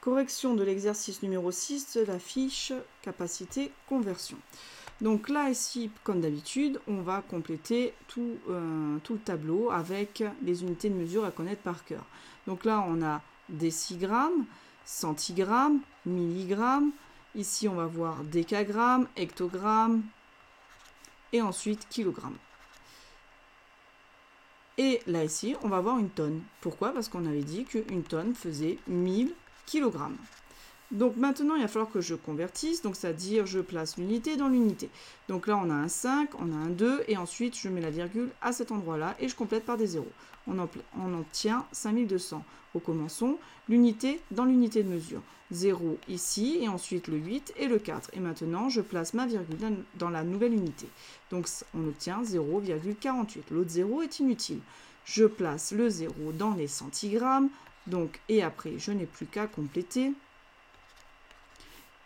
Correction de l'exercice numéro 6 de la fiche capacité conversion. Donc là, ici, comme d'habitude, on va compléter tout, euh, tout, le tableau avec les unités de mesure à connaître par cœur. Donc là, on a décigrammes, centigrammes, milligrammes. Ici, on va voir décagrammes, hectogrammes et ensuite kilogrammes. Et là, ici, on va voir une tonne. Pourquoi? Parce qu'on avait dit qu'une tonne faisait 1000 Donc maintenant, il va falloir que je convertisse, donc c'est-à-dire je place l'unité dans l'unité. Donc là, on a un 5, on a un 2, et ensuite je mets la virgule à cet endroit-là et je complète par des zéros. On, on obtient 5200. Recommençons, l'unité dans l'unité de mesure. 0 ici, et ensuite le 8 et le 4. Et maintenant, je place ma virgule dans la nouvelle unité. Donc on obtient 0,48. L'autre 0 est inutile. Je place le 0 dans les centigrammes, donc, et après, je n'ai plus qu'à compléter.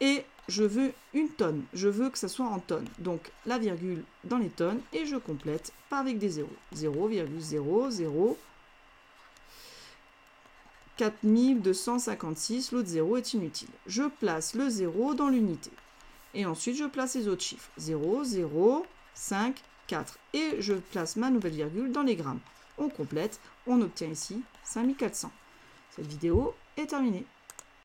Et je veux une tonne. Je veux que ça soit en tonnes. Donc, la virgule dans les tonnes et je complète par avec des zéros. 0,00 4256, l'autre 0 est inutile. Je place le 0 dans l'unité. Et ensuite, je place les autres chiffres. 0, 0, 5, 4. Et je place ma nouvelle virgule dans les grammes. On complète, on obtient ici 5400. Cette vidéo est terminée.